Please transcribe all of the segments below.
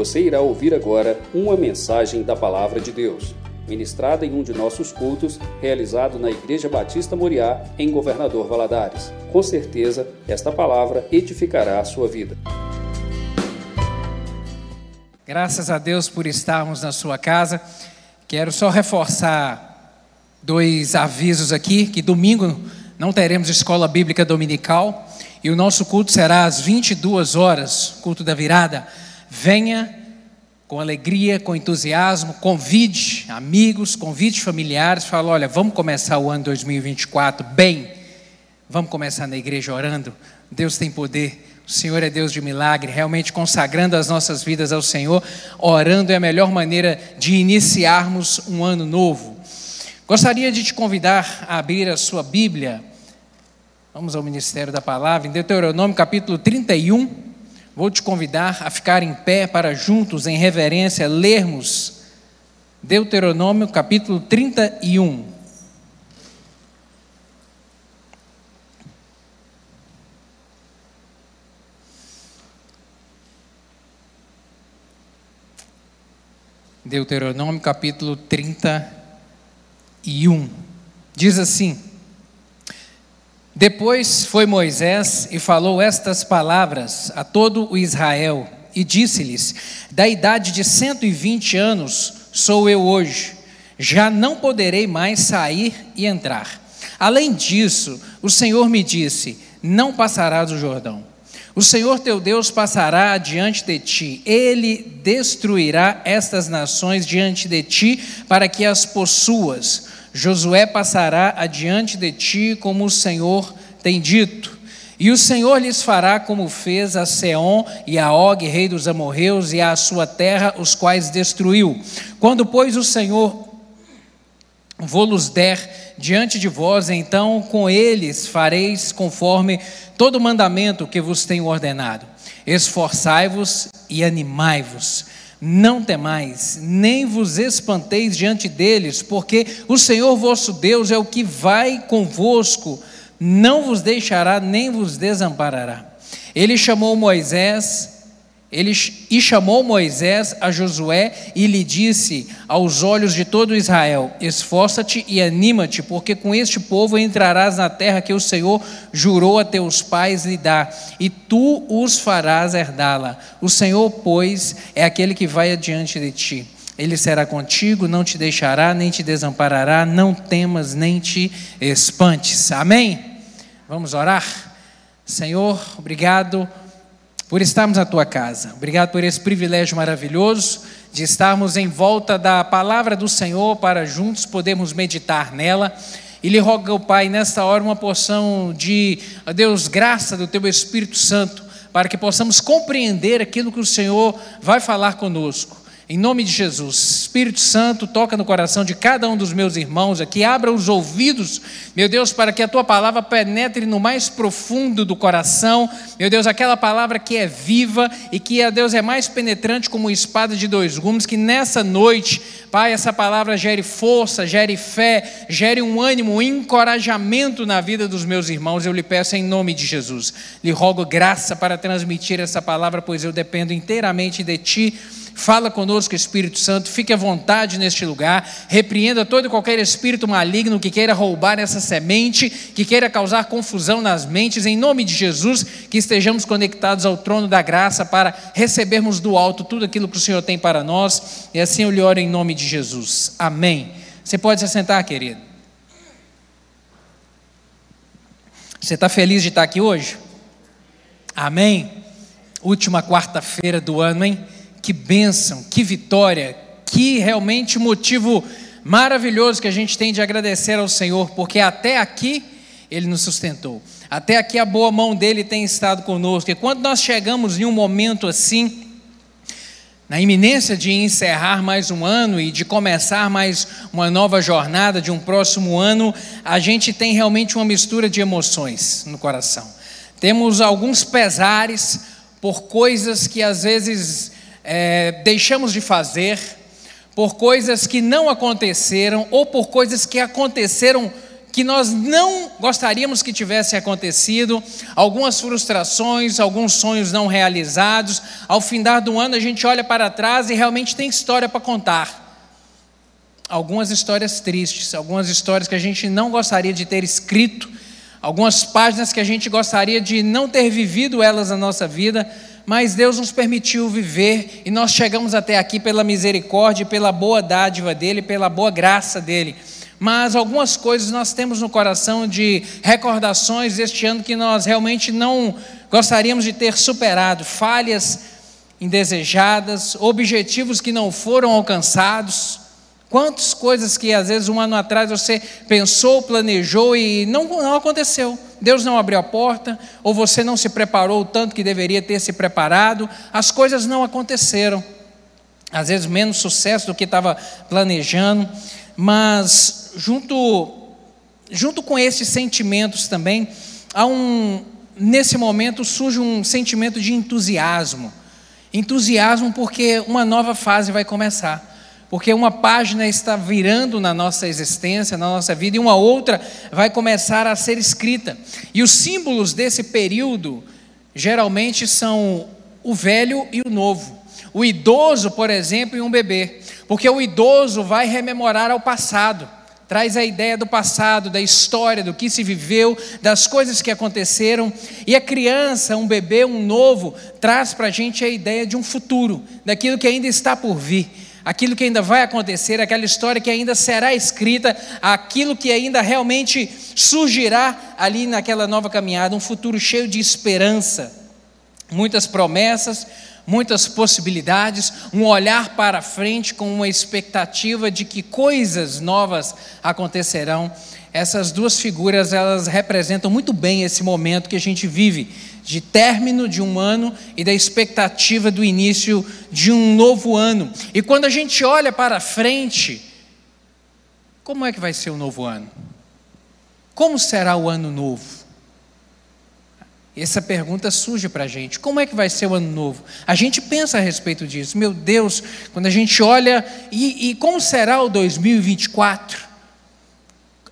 Você irá ouvir agora uma mensagem da Palavra de Deus, ministrada em um de nossos cultos, realizado na Igreja Batista Moriá, em Governador Valadares. Com certeza, esta palavra edificará a sua vida. Graças a Deus por estarmos na sua casa. Quero só reforçar dois avisos aqui, que domingo não teremos escola bíblica dominical e o nosso culto será às 22 horas, culto da virada. Venha com alegria, com entusiasmo, convide amigos, convide familiares, fala, olha, vamos começar o ano 2024 bem. Vamos começar na igreja orando. Deus tem poder. O Senhor é Deus de milagre, realmente consagrando as nossas vidas ao Senhor, orando é a melhor maneira de iniciarmos um ano novo. Gostaria de te convidar a abrir a sua Bíblia. Vamos ao ministério da palavra, em Deuteronômio capítulo 31. Vou te convidar a ficar em pé para juntos, em reverência, lermos Deuteronômio capítulo 31. Deuteronômio capítulo 31 e 1. Diz assim: Depois foi Moisés e falou estas palavras a todo o Israel, e disse-lhes: Da idade de 120 anos sou eu hoje, já não poderei mais sair e entrar. Além disso, o Senhor me disse: Não passarás o Jordão. O Senhor teu Deus passará adiante de ti, ele destruirá estas nações diante de ti, para que as possuas. Josué passará adiante de ti, como o Senhor tem dito. E o Senhor lhes fará como fez a Seom e a Og, rei dos amorreus, e a sua terra, os quais destruiu. Quando, pois, o Senhor vou-los der diante de vós, então com eles fareis conforme todo o mandamento que vos tenho ordenado. Esforçai-vos e animai-vos não temais, nem vos espanteis diante deles, porque o Senhor vosso Deus é o que vai convosco, não vos deixará nem vos desamparará. Ele chamou Moisés ele, e chamou Moisés a Josué e lhe disse aos olhos de todo Israel: Esforça-te e anima-te, porque com este povo entrarás na terra que o Senhor jurou a teus pais lhe dar, e tu os farás herdá-la. O Senhor, pois, é aquele que vai adiante de ti. Ele será contigo, não te deixará, nem te desamparará, não temas, nem te espantes. Amém? Vamos orar? Senhor, obrigado por estarmos na tua casa. Obrigado por esse privilégio maravilhoso de estarmos em volta da palavra do Senhor para juntos podermos meditar nela. E lhe rogo, Pai, nesta hora uma porção de, Deus, graça do teu Espírito Santo, para que possamos compreender aquilo que o Senhor vai falar conosco. Em nome de Jesus, Espírito Santo, toca no coração de cada um dos meus irmãos aqui, abra os ouvidos, meu Deus, para que a tua palavra penetre no mais profundo do coração, meu Deus, aquela palavra que é viva e que, a Deus, é mais penetrante como espada de dois gumes, que nessa noite, Pai, essa palavra gere força, gere fé, gere um ânimo, um encorajamento na vida dos meus irmãos, eu lhe peço em nome de Jesus. Lhe rogo graça para transmitir essa palavra, pois eu dependo inteiramente de Ti Fala conosco, Espírito Santo, fique à vontade neste lugar, repreenda todo e qualquer espírito maligno que queira roubar essa semente, que queira causar confusão nas mentes, em nome de Jesus, que estejamos conectados ao trono da graça para recebermos do alto tudo aquilo que o Senhor tem para nós, e assim eu lhe oro em nome de Jesus. Amém. Você pode se assentar, querido. Você está feliz de estar aqui hoje? Amém? Última quarta-feira do ano, hein? Que bênção, que vitória, que realmente motivo maravilhoso que a gente tem de agradecer ao Senhor, porque até aqui Ele nos sustentou, até aqui a boa mão dele tem estado conosco, e quando nós chegamos em um momento assim, na iminência de encerrar mais um ano e de começar mais uma nova jornada de um próximo ano, a gente tem realmente uma mistura de emoções no coração. Temos alguns pesares por coisas que às vezes é, deixamos de fazer, por coisas que não aconteceram ou por coisas que aconteceram que nós não gostaríamos que tivesse acontecido, algumas frustrações, alguns sonhos não realizados. Ao findar do ano, a gente olha para trás e realmente tem história para contar. Algumas histórias tristes, algumas histórias que a gente não gostaria de ter escrito, algumas páginas que a gente gostaria de não ter vivido elas na nossa vida, mas Deus nos permitiu viver e nós chegamos até aqui pela misericórdia, pela boa dádiva dEle, pela boa graça dEle mas algumas coisas nós temos no coração de recordações deste ano que nós realmente não gostaríamos de ter superado, falhas indesejadas, objetivos que não foram alcançados. Quantas coisas que às vezes um ano atrás você pensou, planejou e não, não aconteceu. Deus não abriu a porta, ou você não se preparou o tanto que deveria ter se preparado, as coisas não aconteceram. Às vezes menos sucesso do que estava planejando, mas junto, junto com esses sentimentos também, há um, nesse momento surge um sentimento de entusiasmo. Entusiasmo porque uma nova fase vai começar. Porque uma página está virando na nossa existência, na nossa vida, e uma outra vai começar a ser escrita. E os símbolos desse período geralmente são o velho e o novo. O idoso, por exemplo, e um bebê. Porque o idoso vai rememorar ao passado traz a ideia do passado, da história, do que se viveu, das coisas que aconteceram. E a criança, um bebê, um novo, traz para a gente a ideia de um futuro, daquilo que ainda está por vir, aquilo que ainda vai acontecer, aquela história que ainda será escrita, aquilo que ainda realmente surgirá ali naquela nova caminhada, um futuro cheio de esperança, muitas promessas muitas possibilidades, um olhar para frente com uma expectativa de que coisas novas acontecerão. Essas duas figuras, elas representam muito bem esse momento que a gente vive, de término de um ano e da expectativa do início de um novo ano. E quando a gente olha para frente, como é que vai ser o novo ano? Como será o ano novo? Essa pergunta surge para a gente: como é que vai ser o ano novo? A gente pensa a respeito disso. Meu Deus, quando a gente olha, e, e como será o 2024?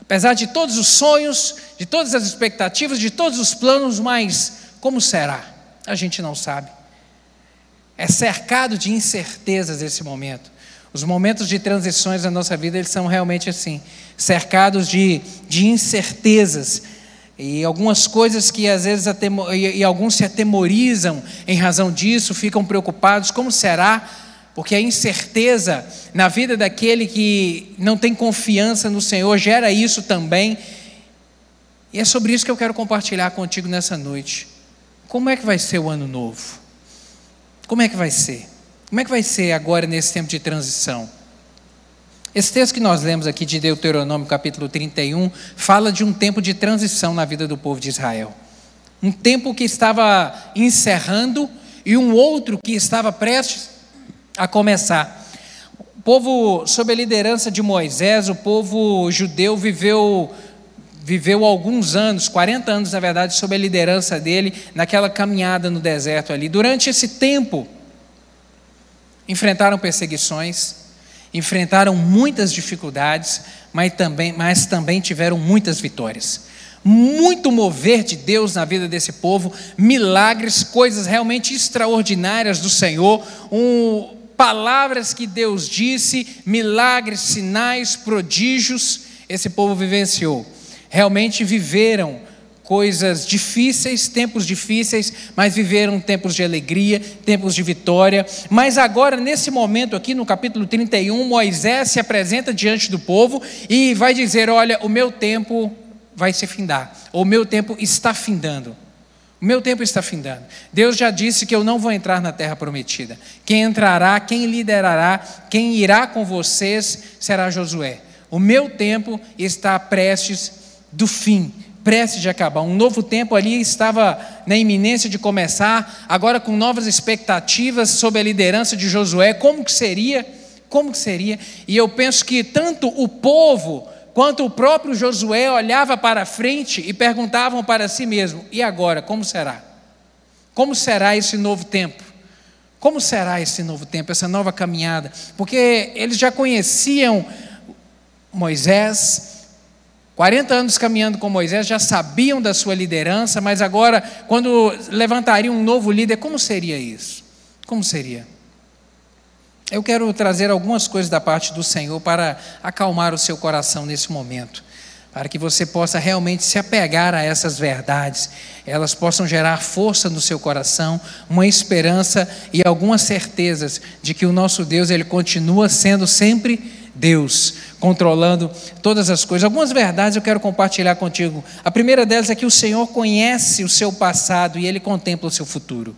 Apesar de todos os sonhos, de todas as expectativas, de todos os planos, mas como será? A gente não sabe. É cercado de incertezas esse momento. Os momentos de transições na nossa vida, eles são realmente assim, cercados de, de incertezas e algumas coisas que às vezes e alguns se atemorizam em razão disso, ficam preocupados, como será? Porque a incerteza na vida daquele que não tem confiança no Senhor gera isso também. E é sobre isso que eu quero compartilhar contigo nessa noite. Como é que vai ser o ano novo? Como é que vai ser? Como é que vai ser agora nesse tempo de transição? Esse texto que nós lemos aqui de Deuteronômio, capítulo 31, fala de um tempo de transição na vida do povo de Israel. Um tempo que estava encerrando e um outro que estava prestes a começar. O povo, sob a liderança de Moisés, o povo judeu viveu viveu alguns anos, 40 anos na verdade, sob a liderança dele, naquela caminhada no deserto ali. Durante esse tempo, enfrentaram perseguições, enfrentaram muitas dificuldades, mas também, mas também tiveram muitas vitórias. Muito mover de Deus na vida desse povo, milagres, coisas realmente extraordinárias do Senhor, um, palavras que Deus disse, milagres, sinais, prodígios, esse povo vivenciou. Realmente viveram coisas difíceis, tempos difíceis, mas viveram tempos de alegria, tempos de vitória. Mas agora, nesse momento aqui, no capítulo 31, Moisés se apresenta diante do povo e vai dizer: Olha, o meu tempo vai se findar, ou o meu tempo está findando. O meu tempo está findando. Deus já disse que eu não vou entrar na terra prometida. Quem entrará, quem liderará, quem irá com vocês será Josué. O meu tempo está prestes do fim prestes de acabar. Um novo tempo ali estava na iminência de começar, agora com novas expectativas sob a liderança de Josué. Como que seria? Como que seria? E eu penso que tanto o povo quanto o próprio Josué olhava para frente e perguntavam para si mesmo: e agora, como será? Como será esse novo tempo? Como será esse novo tempo, essa nova caminhada? Porque eles já conheciam Moisés, 40 anos caminhando com Moisés, já sabiam da sua liderança, mas agora, quando levantariam um novo líder, como seria isso? Como seria? Eu quero trazer algumas coisas da parte do Senhor para acalmar o seu coração nesse momento, para que você possa realmente se apegar a essas verdades, elas possam gerar força no seu coração, uma esperança e algumas certezas de que o nosso Deus ele continua sendo sempre Deus, controlando todas as coisas. Algumas verdades eu quero compartilhar contigo. A primeira delas é que o Senhor conhece o seu passado e ele contempla o seu futuro.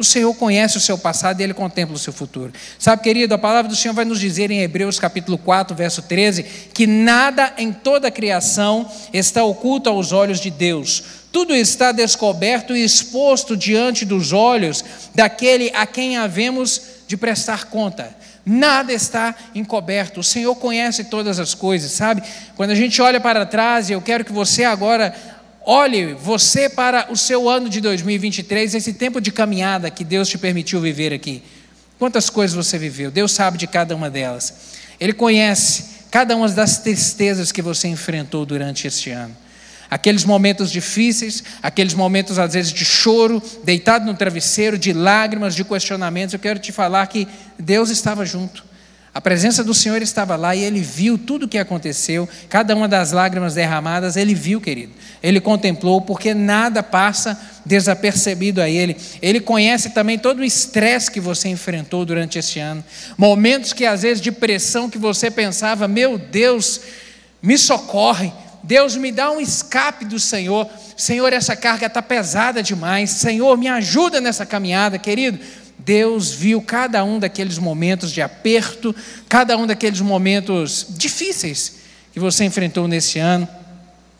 O Senhor conhece o seu passado e ele contempla o seu futuro. Sabe, querido, a palavra do Senhor vai nos dizer em Hebreus capítulo 4, verso 13, que nada em toda a criação está oculto aos olhos de Deus. Tudo está descoberto e exposto diante dos olhos daquele a quem havemos de prestar conta. Nada está encoberto. O Senhor conhece todas as coisas, sabe? Quando a gente olha para trás, e eu quero que você agora olhe você para o seu ano de 2023, esse tempo de caminhada que Deus te permitiu viver aqui. Quantas coisas você viveu? Deus sabe de cada uma delas. Ele conhece cada uma das tristezas que você enfrentou durante este ano aqueles momentos difíceis, aqueles momentos às vezes de choro, deitado no travesseiro, de lágrimas, de questionamentos, eu quero te falar que Deus estava junto. A presença do Senhor estava lá e ele viu tudo o que aconteceu, cada uma das lágrimas derramadas, ele viu, querido. Ele contemplou, porque nada passa desapercebido a ele. Ele conhece também todo o estresse que você enfrentou durante este ano. Momentos que às vezes de pressão que você pensava, meu Deus, me socorre, Deus me dá um escape do Senhor. Senhor, essa carga está pesada demais. Senhor, me ajuda nessa caminhada, querido. Deus viu cada um daqueles momentos de aperto, cada um daqueles momentos difíceis que você enfrentou nesse ano.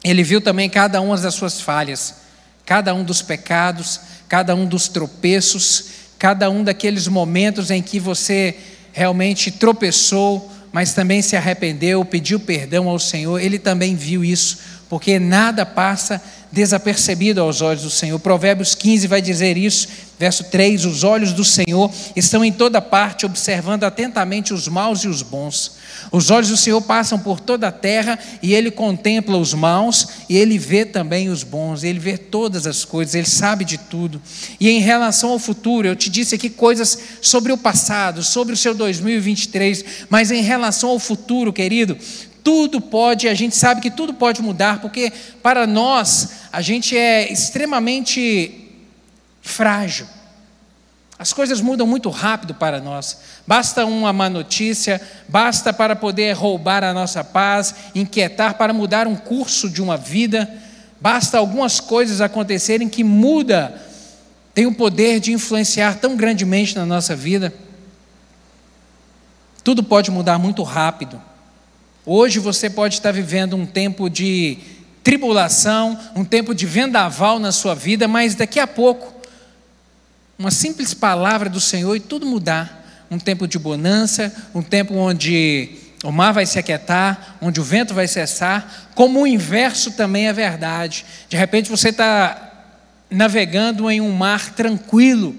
Ele viu também cada uma das suas falhas, cada um dos pecados, cada um dos tropeços, cada um daqueles momentos em que você realmente tropeçou, mas também se arrependeu, pediu perdão ao Senhor, ele também viu isso, porque nada passa desapercebido aos olhos do Senhor. Provérbios 15 vai dizer isso, verso 3: Os olhos do Senhor estão em toda parte, observando atentamente os maus e os bons. Os olhos do Senhor passam por toda a terra e ele contempla os maus e ele vê também os bons, ele vê todas as coisas, ele sabe de tudo. E em relação ao futuro, eu te disse aqui coisas sobre o passado, sobre o seu 2023, mas em relação ao futuro, querido, tudo pode, a gente sabe que tudo pode mudar, porque para nós a gente é extremamente frágil. As coisas mudam muito rápido para nós. Basta uma má notícia, basta para poder roubar a nossa paz, inquietar para mudar um curso de uma vida, basta algumas coisas acontecerem que muda, tem o poder de influenciar tão grandemente na nossa vida. Tudo pode mudar muito rápido. Hoje você pode estar vivendo um tempo de tribulação, um tempo de vendaval na sua vida, mas daqui a pouco, uma simples palavra do Senhor e tudo mudar. Um tempo de bonança, um tempo onde o mar vai se aquietar, onde o vento vai cessar, como o inverso também é verdade. De repente você está navegando em um mar tranquilo,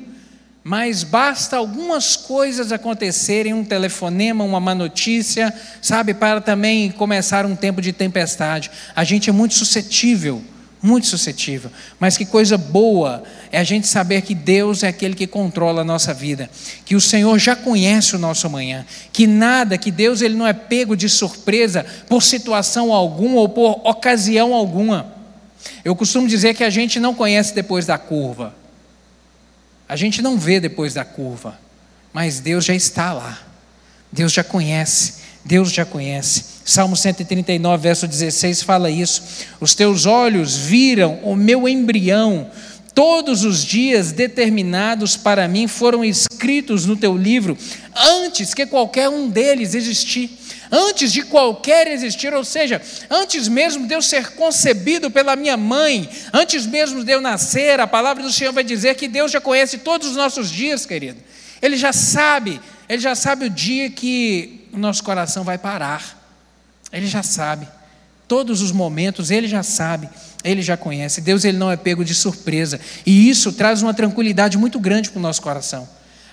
mas basta algumas coisas acontecerem, um telefonema, uma má notícia, sabe, para também começar um tempo de tempestade. A gente é muito suscetível, muito suscetível. Mas que coisa boa é a gente saber que Deus é aquele que controla a nossa vida, que o Senhor já conhece o nosso amanhã, que nada, que Deus ele não é pego de surpresa por situação alguma ou por ocasião alguma. Eu costumo dizer que a gente não conhece depois da curva. A gente não vê depois da curva, mas Deus já está lá. Deus já conhece, Deus já conhece. Salmo 139, verso 16 fala isso. Os teus olhos viram o meu embrião, todos os dias determinados para mim foram escritos no teu livro, antes que qualquer um deles existir antes de qualquer existir, ou seja, antes mesmo de eu ser concebido pela minha mãe, antes mesmo de eu nascer, a palavra do Senhor vai dizer que Deus já conhece todos os nossos dias, querido. Ele já sabe, ele já sabe o dia que o nosso coração vai parar. Ele já sabe. Todos os momentos, ele já sabe, ele já conhece. Deus ele não é pego de surpresa. E isso traz uma tranquilidade muito grande para o nosso coração.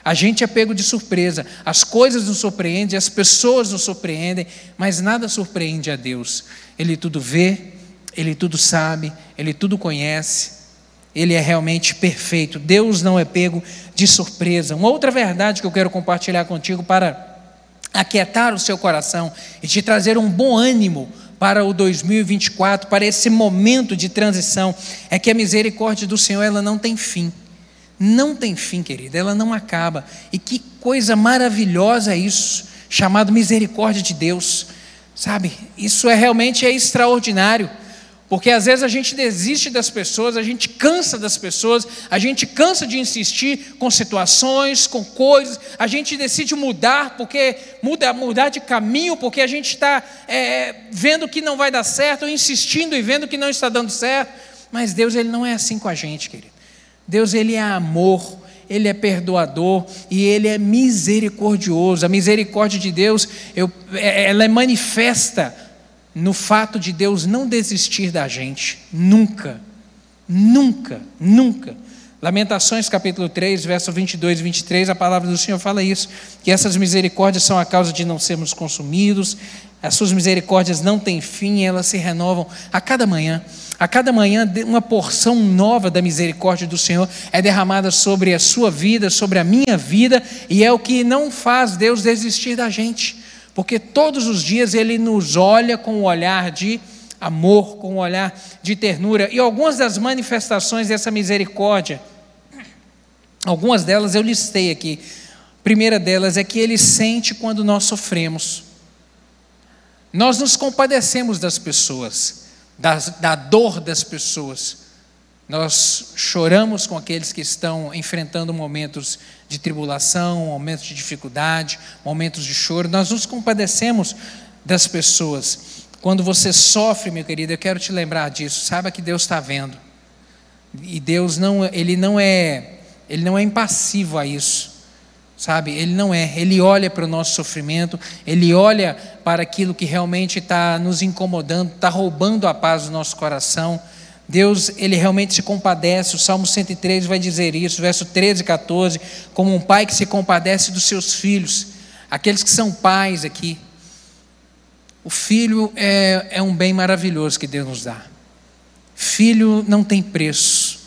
A gente é pego de surpresa, as coisas nos surpreendem, as pessoas nos surpreendem, mas nada surpreende a Deus. Ele tudo vê, ele tudo sabe, ele tudo conhece, ele é realmente perfeito. Deus não é pego de surpresa. Uma outra verdade que eu quero compartilhar contigo para aquietar o seu coração e te trazer um bom ânimo para o 2024, para esse momento de transição, é que a misericórdia do Senhor ela não tem fim. Não tem fim, querida, ela não acaba. E que coisa maravilhosa é isso, chamado misericórdia de Deus. Sabe? Isso é realmente é extraordinário. Porque às vezes a gente desiste das pessoas, a gente cansa das pessoas, a gente cansa de insistir com situações, com coisas, a gente decide mudar, porque muda, mudar de caminho, porque a gente está é, vendo que não vai dar certo, insistindo e vendo que não está dando certo. Mas Deus ele não é assim com a gente, querido. Deus ele é amor, ele é perdoador e ele é misericordioso. A misericórdia de Deus, eu, é, ela é manifesta no fato de Deus não desistir da gente, nunca, nunca, nunca. Lamentações capítulo 3, verso 22 e 23, a palavra do Senhor fala isso, que essas misericórdias são a causa de não sermos consumidos, as suas misericórdias não têm fim, elas se renovam a cada manhã. A cada manhã, uma porção nova da misericórdia do Senhor é derramada sobre a sua vida, sobre a minha vida, e é o que não faz Deus desistir da gente porque todos os dias ele nos olha com um olhar de amor, com um olhar de ternura. E algumas das manifestações dessa misericórdia, algumas delas eu listei aqui. A primeira delas é que ele sente quando nós sofremos. Nós nos compadecemos das pessoas, da, da dor das pessoas. Nós choramos com aqueles que estão enfrentando momentos de tribulação, momentos de dificuldade, momentos de choro. Nós nos compadecemos das pessoas. Quando você sofre, meu querido, eu quero te lembrar disso. Saiba que Deus está vendo. E Deus não, ele não é, ele não é impassivo a isso. Sabe? Ele não é. Ele olha para o nosso sofrimento, ele olha para aquilo que realmente está nos incomodando, está roubando a paz do nosso coração. Deus, ele realmente se compadece. O Salmo 103 vai dizer isso, verso 13 e 14, como um pai que se compadece dos seus filhos, aqueles que são pais aqui. O filho é, é um bem maravilhoso que Deus nos dá. Filho não tem preço.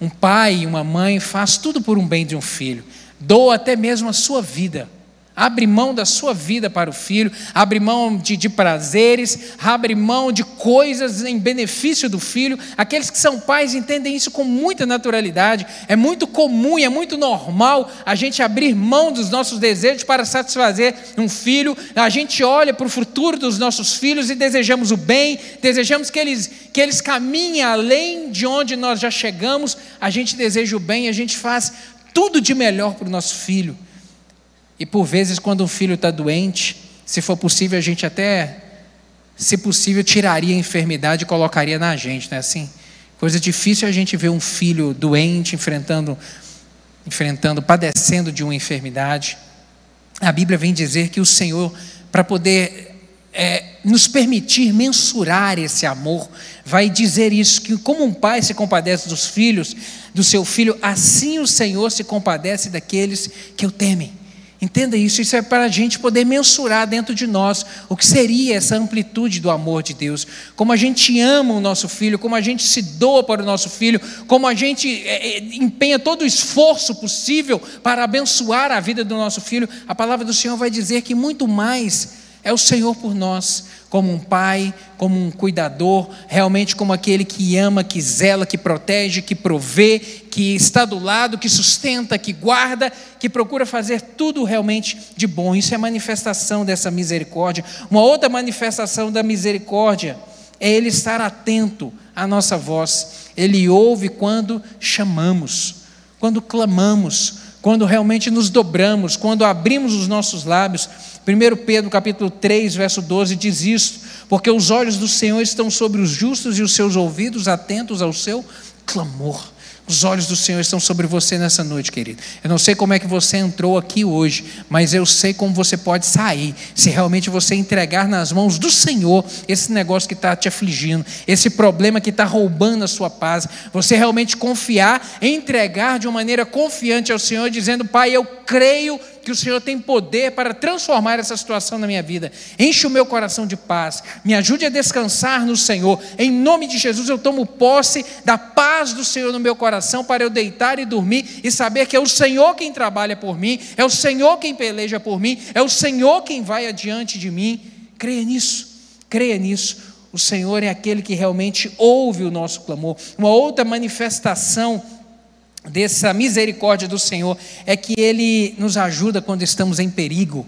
Um pai e uma mãe faz tudo por um bem de um filho, doa até mesmo a sua vida Abre mão da sua vida para o filho, abre mão de, de, prazeres, abre mão de coisas em benefício do filho. Aqueles que são pais entendem isso com muita naturalidade. É muito comum e é muito normal a gente abrir mão dos nossos desejos para satisfazer um filho. A gente olha para o futuro dos nossos filhos e desejamos o bem, desejamos que eles, que eles caminhem além de onde nós já chegamos. A gente deseja o bem, a gente faz tudo de melhor para o nosso filho. E por vezes, quando um filho está doente, se for possível, a gente até, se possível, tiraria a enfermidade e colocaria na gente, não é assim? Coisa difícil é a gente ver um filho doente, enfrentando, enfrentando, padecendo de uma enfermidade. A Bíblia vem dizer que o Senhor, para poder é, nos permitir mensurar esse amor, vai dizer isso: que como um pai se compadece dos filhos, do seu filho, assim o Senhor se compadece daqueles que o temem. Entenda isso, isso é para a gente poder mensurar dentro de nós o que seria essa amplitude do amor de Deus. Como a gente ama o nosso filho, como a gente se doa para o nosso filho, como a gente é, é, empenha todo o esforço possível para abençoar a vida do nosso filho. A palavra do Senhor vai dizer que muito mais é o Senhor por nós, como um pai, como um cuidador, realmente como aquele que ama, que zela, que protege, que provê, que está do lado, que sustenta, que guarda, que procura fazer tudo realmente de bom. Isso é manifestação dessa misericórdia. Uma outra manifestação da misericórdia é ele estar atento à nossa voz. Ele ouve quando chamamos, quando clamamos, quando realmente nos dobramos, quando abrimos os nossos lábios 1 Pedro capítulo 3, verso 12 diz isso, porque os olhos do Senhor estão sobre os justos e os seus ouvidos atentos ao seu clamor. Os olhos do Senhor estão sobre você nessa noite, querido. Eu não sei como é que você entrou aqui hoje, mas eu sei como você pode sair, se realmente você entregar nas mãos do Senhor esse negócio que está te afligindo, esse problema que está roubando a sua paz. Você realmente confiar, entregar de uma maneira confiante ao Senhor, dizendo: Pai, eu creio que o Senhor tem poder para transformar essa situação na minha vida. Enche o meu coração de paz, me ajude a descansar no Senhor. Em nome de Jesus, eu tomo posse da paz do Senhor no meu coração para eu deitar e dormir e saber que é o Senhor quem trabalha por mim, é o Senhor quem peleja por mim, é o Senhor quem vai adiante de mim. Creia nisso, creia nisso. O Senhor é aquele que realmente ouve o nosso clamor. Uma outra manifestação dessa misericórdia do Senhor é que Ele nos ajuda quando estamos em perigo,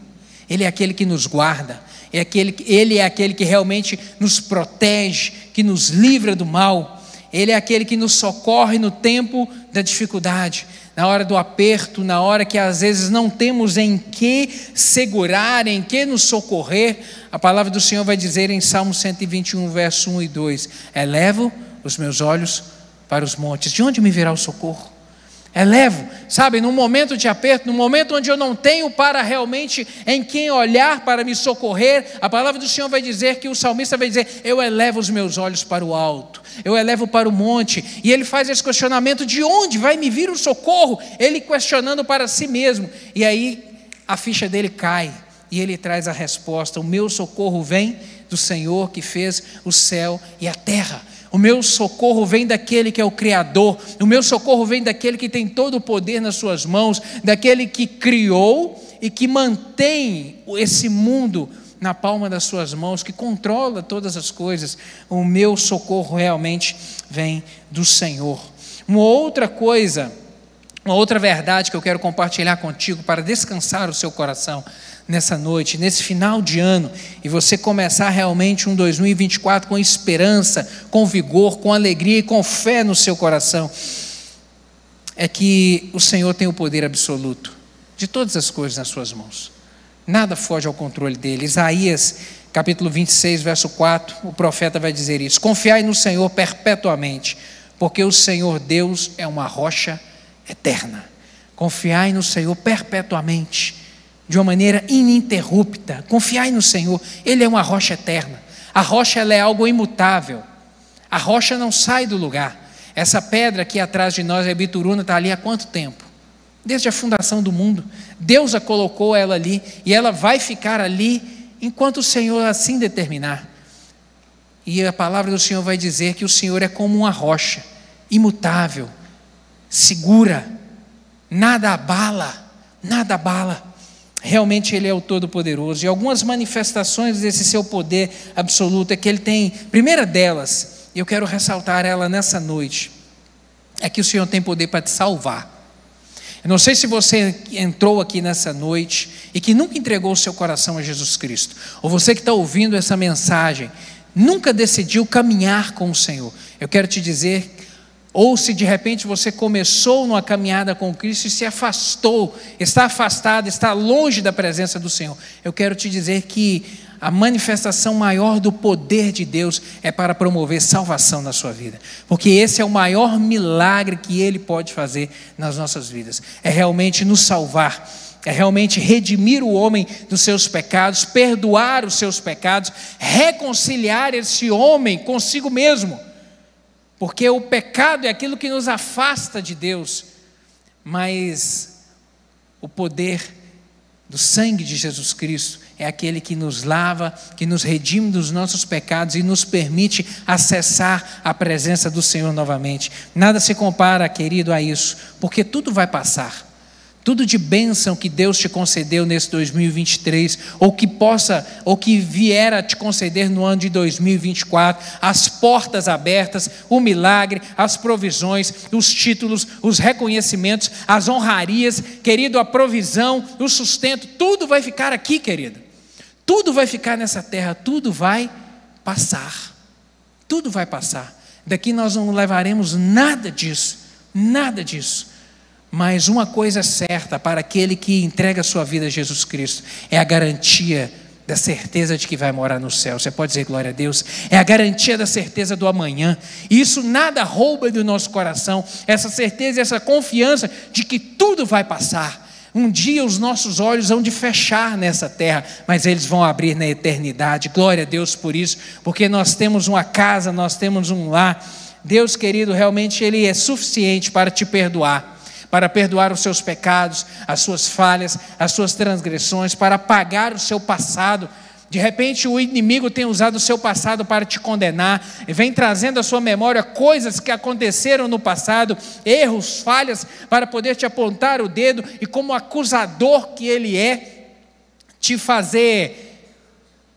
Ele é aquele que nos guarda, é aquele, Ele é aquele que realmente nos protege, que nos livra do mal, Ele é aquele que nos socorre no tempo da dificuldade, na hora do aperto, na hora que às vezes não temos em que segurar, em que nos socorrer. A palavra do Senhor vai dizer em Salmo 121, verso 1 e 2: Elevo os meus olhos para os montes, de onde me virá o socorro? Elevo, sabe, num momento de aperto, num momento onde eu não tenho para realmente em quem olhar para me socorrer, a palavra do Senhor vai dizer que o salmista vai dizer: Eu elevo os meus olhos para o alto, eu elevo para o monte, e ele faz esse questionamento: de onde vai me vir o socorro? Ele questionando para si mesmo, e aí a ficha dele cai, e ele traz a resposta: O meu socorro vem do Senhor que fez o céu e a terra. O meu socorro vem daquele que é o Criador, o meu socorro vem daquele que tem todo o poder nas suas mãos, daquele que criou e que mantém esse mundo na palma das suas mãos, que controla todas as coisas. O meu socorro realmente vem do Senhor. Uma outra coisa, uma outra verdade que eu quero compartilhar contigo para descansar o seu coração nessa noite, nesse final de ano, e você começar realmente um 2024 com esperança, com vigor, com alegria e com fé no seu coração, é que o Senhor tem o poder absoluto de todas as coisas nas suas mãos. Nada foge ao controle dele. Isaías, capítulo 26, verso 4, o profeta vai dizer isso: Confiai no Senhor perpetuamente, porque o Senhor Deus é uma rocha eterna. Confiai no Senhor perpetuamente de uma maneira ininterrupta. Confiai no Senhor, Ele é uma rocha eterna. A rocha é algo imutável. A rocha não sai do lugar. Essa pedra aqui atrás de nós, a Bituruna, está ali há quanto tempo? Desde a fundação do mundo. Deus a colocou ela ali e ela vai ficar ali enquanto o Senhor assim determinar. E a palavra do Senhor vai dizer que o Senhor é como uma rocha, imutável, segura, nada abala, nada abala. Realmente Ele é o Todo-Poderoso. E algumas manifestações desse seu poder absoluto é que Ele tem, primeira delas, e eu quero ressaltar ela nessa noite, é que o Senhor tem poder para te salvar. Eu não sei se você entrou aqui nessa noite e que nunca entregou o seu coração a Jesus Cristo, ou você que está ouvindo essa mensagem, nunca decidiu caminhar com o Senhor. Eu quero te dizer ou se de repente você começou numa caminhada com Cristo e se afastou, está afastado, está longe da presença do Senhor. Eu quero te dizer que a manifestação maior do poder de Deus é para promover salvação na sua vida, porque esse é o maior milagre que Ele pode fazer nas nossas vidas. É realmente nos salvar, é realmente redimir o homem dos seus pecados, perdoar os seus pecados, reconciliar esse homem consigo mesmo porque o pecado é aquilo que nos afasta de Deus, mas o poder do sangue de Jesus Cristo é aquele que nos lava, que nos redime dos nossos pecados e nos permite acessar a presença do Senhor novamente. Nada se compara, querido, a isso, porque tudo vai passar tudo de bênção que Deus te concedeu nesse 2023, ou que possa, ou que vier a te conceder no ano de 2024, as portas abertas, o milagre, as provisões, os títulos, os reconhecimentos, as honrarias, querido, a provisão, o sustento, tudo vai ficar aqui, querido. Tudo vai ficar nessa terra, tudo vai passar. Tudo vai passar. Daqui nós não levaremos nada disso, nada disso mas uma coisa é certa para aquele que entrega sua vida a Jesus Cristo é a garantia da certeza de que vai morar no céu. Você pode dizer glória a Deus? É a garantia da certeza do amanhã. E isso nada rouba do nosso coração, essa certeza essa confiança de que tudo vai passar. Um dia os nossos olhos vão de fechar nessa terra, mas eles vão abrir na eternidade. Glória a Deus por isso, porque nós temos uma casa, nós temos um lar. Deus querido, realmente Ele é suficiente para te perdoar para perdoar os seus pecados, as suas falhas, as suas transgressões, para apagar o seu passado. De repente, o inimigo tem usado o seu passado para te condenar, e vem trazendo à sua memória coisas que aconteceram no passado, erros, falhas, para poder te apontar o dedo e, como acusador que ele é, te fazer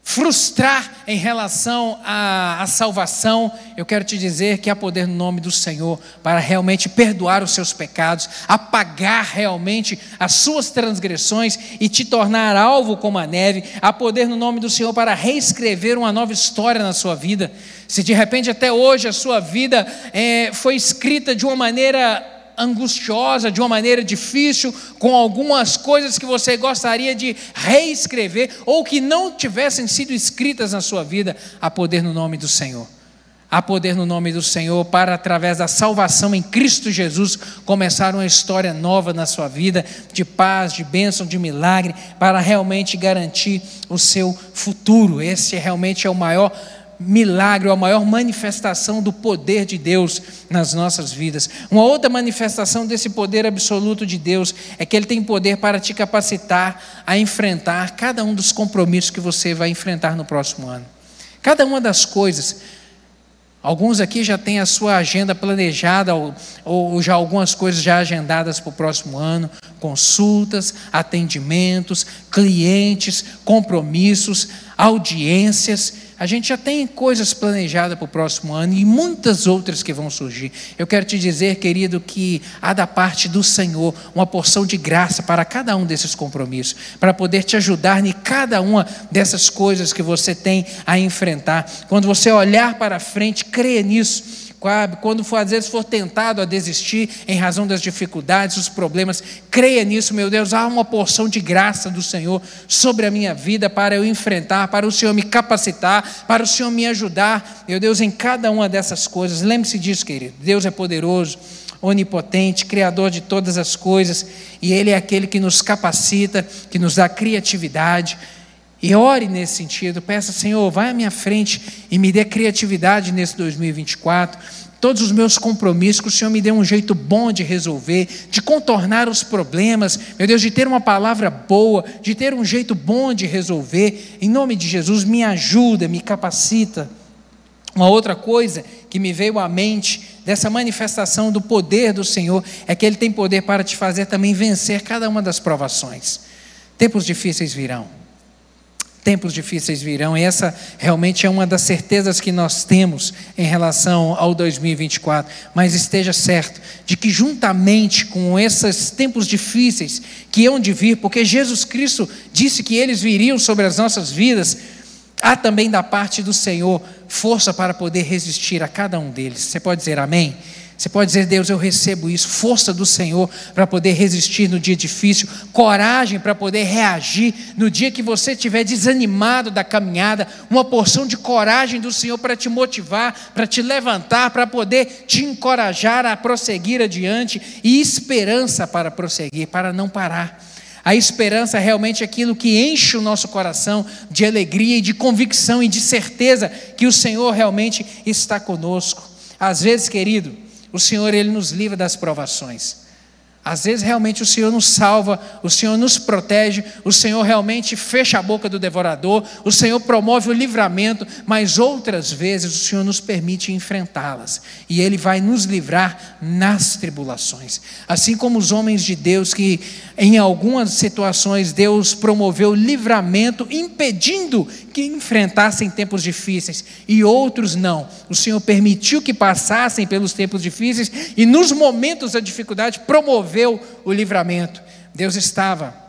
frustrar em relação à, à, salvação, eu quero te dizer que há poder no nome do Senhor para realmente perdoar os seus pecados, apagar realmente as suas transgressões e te tornar alvo como a neve. Há poder no nome do Senhor para reescrever uma nova história na sua vida. Se de repente até hoje a sua vida é, foi escrita de uma maneira angustiosa, de uma maneira difícil, com algumas coisas que você gostaria de reescrever ou que não tivessem sido escritas na sua vida, há poder no nome do Senhor. Há poder no nome do Senhor para, através da salvação em Cristo Jesus, começar uma história nova na sua vida, de paz, de bênção, de milagre, para realmente garantir o seu futuro. Esse realmente é o maior milagre, a maior manifestação do poder de Deus nas nossas vidas. Uma outra manifestação desse poder absoluto de Deus é que Ele tem poder para te capacitar a enfrentar cada um dos compromissos que você vai enfrentar no próximo ano. Cada uma das coisas. Alguns aqui já têm a sua agenda planejada, ou, ou já algumas coisas já agendadas para o próximo ano, consultas, atendimentos, clientes, compromissos, audiências. A gente já tem coisas planejadas para o próximo ano e muitas outras que vão surgir. Eu quero te dizer, querido, que há da parte do Senhor uma porção de graça para cada um desses compromissos, para poder te ajudar em cada uma dessas coisas que você tem a enfrentar. Quando você olhar para frente, creia nisso quando for, às vezes for tentado a desistir em razão das dificuldades, dos problemas, creia nisso, meu Deus, há uma porção de graça do Senhor sobre a minha vida para eu enfrentar, para o Senhor me capacitar, para o Senhor me ajudar, meu Deus, em cada uma dessas coisas. Lembre-se disso, querido. Deus é poderoso, onipotente, criador de todas as coisas, e Ele é aquele que nos capacita, que nos dá criatividade e ore nesse sentido, peça, Senhor, vai à minha frente e me dê criatividade nesse 2024. Todos os meus compromissos, que o Senhor me dê um jeito bom de resolver, de contornar os problemas, meu Deus, de ter uma palavra boa, de ter um jeito bom de resolver. Em nome de Jesus, me ajuda, me capacita. Uma outra coisa que me veio à mente dessa manifestação do poder do Senhor é que Ele tem poder para te fazer também vencer cada uma das provações. Tempos difíceis virão. Tempos difíceis virão, e essa realmente é uma das certezas que nós temos em relação ao 2024. Mas esteja certo de que, juntamente com esses tempos difíceis que hão de vir, porque Jesus Cristo disse que eles viriam sobre as nossas vidas, há também da parte do Senhor força para poder resistir a cada um deles. Você pode dizer amém? Você pode dizer, Deus, eu recebo isso, força do Senhor para poder resistir no dia difícil, coragem para poder reagir no dia que você estiver desanimado da caminhada, uma porção de coragem do Senhor para te motivar, para te levantar, para poder te encorajar a prosseguir adiante e esperança para prosseguir, para não parar. A esperança é realmente aquilo que enche o nosso coração de alegria e de convicção e de certeza que o Senhor realmente está conosco. Às vezes, querido, o Senhor ele nos livra das provações. Às vezes realmente o Senhor nos salva, o Senhor nos protege, o Senhor realmente fecha a boca do devorador, o Senhor promove o livramento, mas outras vezes o Senhor nos permite enfrentá-las e Ele vai nos livrar nas tribulações. Assim como os homens de Deus que em algumas situações Deus promoveu livramento, impedindo que enfrentassem tempos difíceis, e outros não. O Senhor permitiu que passassem pelos tempos difíceis e nos momentos da dificuldade promoveu o livramento. Deus estava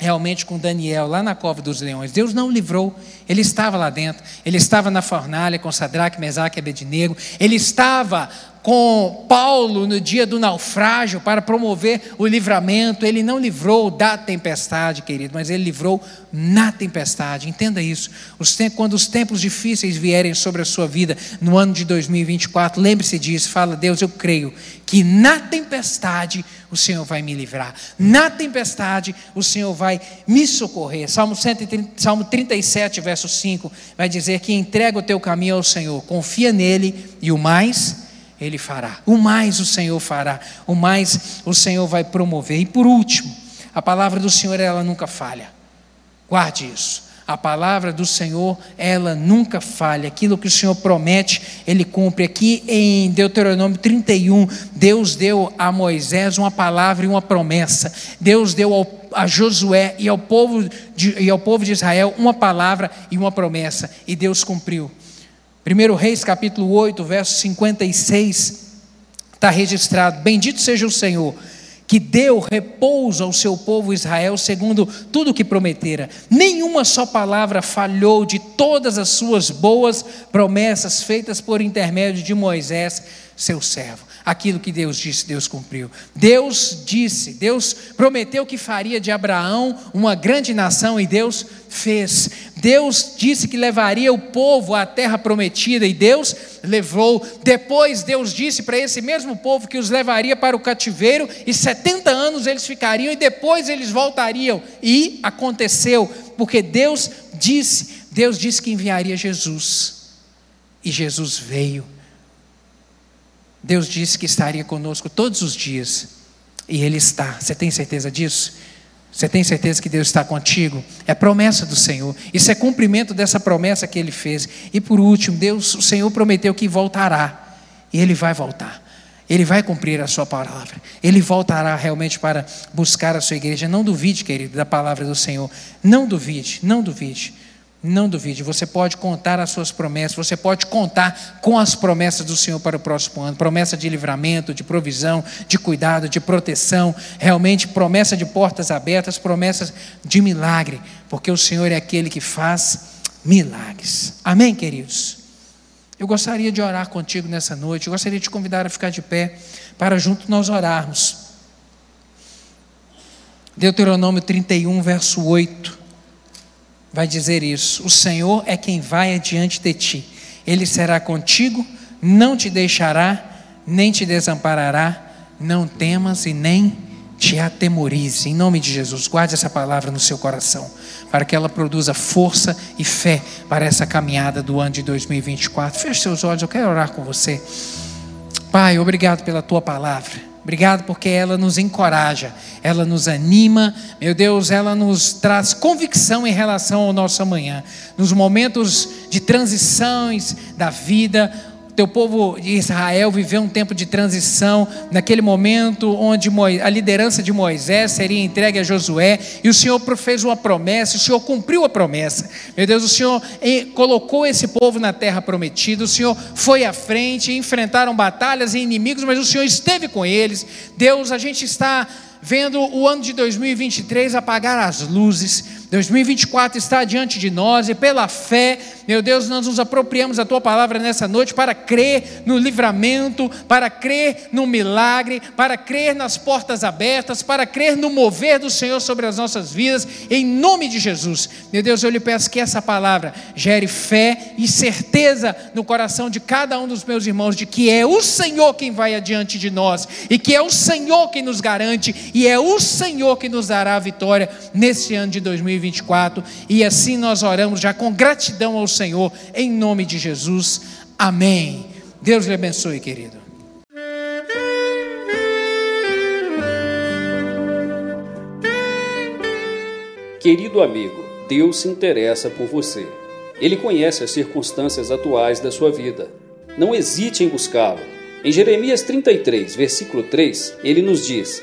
realmente com Daniel lá na cova dos leões. Deus não livrou, ele estava lá dentro, ele estava na fornalha com Sadraque, Mesaque e Abednego, ele estava com Paulo no dia do naufrágio para promover o livramento. Ele não livrou da tempestade, querido, mas ele livrou na tempestade. Entenda isso. Os tempos, quando os tempos difíceis vierem sobre a sua vida no ano de 2024, lembre-se disso. Fala, Deus, eu creio que na tempestade o Senhor vai me livrar. Na tempestade o Senhor vai me socorrer. Salmo, 130, Salmo 37, verso 5, vai dizer que entrega o teu caminho ao Senhor, confia nele e o mais ele fará. O mais o Senhor fará, o mais o Senhor vai promover. E por último, a palavra do Senhor ela nunca falha. Guarde isso. A palavra do Senhor, ela nunca falha. Aquilo que o Senhor promete, ele cumpre. Aqui em Deuteronômio 31, Deus deu a Moisés uma palavra e uma promessa. Deus deu ao, a Josué e ao, povo de, e ao povo de Israel uma palavra e uma promessa. E Deus cumpriu. 1 Reis capítulo 8, verso 56, está registrado: Bendito seja o Senhor, que deu repouso ao seu povo Israel, segundo tudo o que prometera. Nenhuma só palavra falhou de todas as suas boas promessas feitas por intermédio de Moisés, seu servo. Aquilo que Deus disse, Deus cumpriu. Deus disse, Deus prometeu que faria de Abraão uma grande nação e Deus fez. Deus disse que levaria o povo à terra prometida e Deus levou. Depois Deus disse para esse mesmo povo que os levaria para o cativeiro e 70 anos eles ficariam e depois eles voltariam. E aconteceu, porque Deus disse, Deus disse que enviaria Jesus. E Jesus veio. Deus disse que estaria conosco todos os dias. E Ele está. Você tem certeza disso? Você tem certeza que Deus está contigo? É promessa do Senhor. Isso é cumprimento dessa promessa que Ele fez. E por último, Deus, o Senhor prometeu que voltará. E Ele vai voltar. Ele vai cumprir a sua palavra. Ele voltará realmente para buscar a sua igreja. Não duvide, querido, da palavra do Senhor. Não duvide, não duvide. Não duvide, você pode contar as suas promessas, você pode contar com as promessas do Senhor para o próximo ano promessa de livramento, de provisão, de cuidado, de proteção, realmente promessa de portas abertas, promessas de milagre, porque o Senhor é aquele que faz milagres. Amém, queridos? Eu gostaria de orar contigo nessa noite, eu gostaria de te convidar a ficar de pé para junto nós orarmos. Deuteronômio 31, verso 8 vai dizer isso: O Senhor é quem vai adiante de ti, Ele será contigo, não te deixará, nem te desamparará, não temas e nem te atemorize. Em nome de Jesus, guarde essa palavra no seu coração, para que ela produza força e fé para essa caminhada do ano de 2024. Feche seus olhos, eu quero orar com você. Pai, obrigado pela tua palavra. Obrigado porque ela nos encoraja, ela nos anima, meu Deus, ela nos traz convicção em relação ao nosso amanhã. Nos momentos de transições da vida, teu povo de Israel viveu um tempo de transição, naquele momento onde a liderança de Moisés seria entregue a Josué, e o Senhor fez uma promessa, o Senhor cumpriu a promessa. Meu Deus, o Senhor colocou esse povo na terra prometida, o Senhor foi à frente, enfrentaram batalhas e inimigos, mas o Senhor esteve com eles. Deus, a gente está vendo o ano de 2023 apagar as luzes, 2024 está diante de nós e pela fé, meu Deus, nós nos apropriamos da tua palavra nessa noite para crer no livramento, para crer no milagre, para crer nas portas abertas, para crer no mover do Senhor sobre as nossas vidas, em nome de Jesus. Meu Deus, eu lhe peço que essa palavra gere fé e certeza no coração de cada um dos meus irmãos de que é o Senhor quem vai adiante de nós e que é o Senhor quem nos garante e é o Senhor que nos dará a vitória nesse ano de 2024. 2024. E assim nós oramos já com gratidão ao Senhor, em nome de Jesus. Amém. Deus lhe abençoe, querido. Querido amigo, Deus se interessa por você. Ele conhece as circunstâncias atuais da sua vida. Não hesite em buscá-lo. Em Jeremias 33, versículo 3, ele nos diz: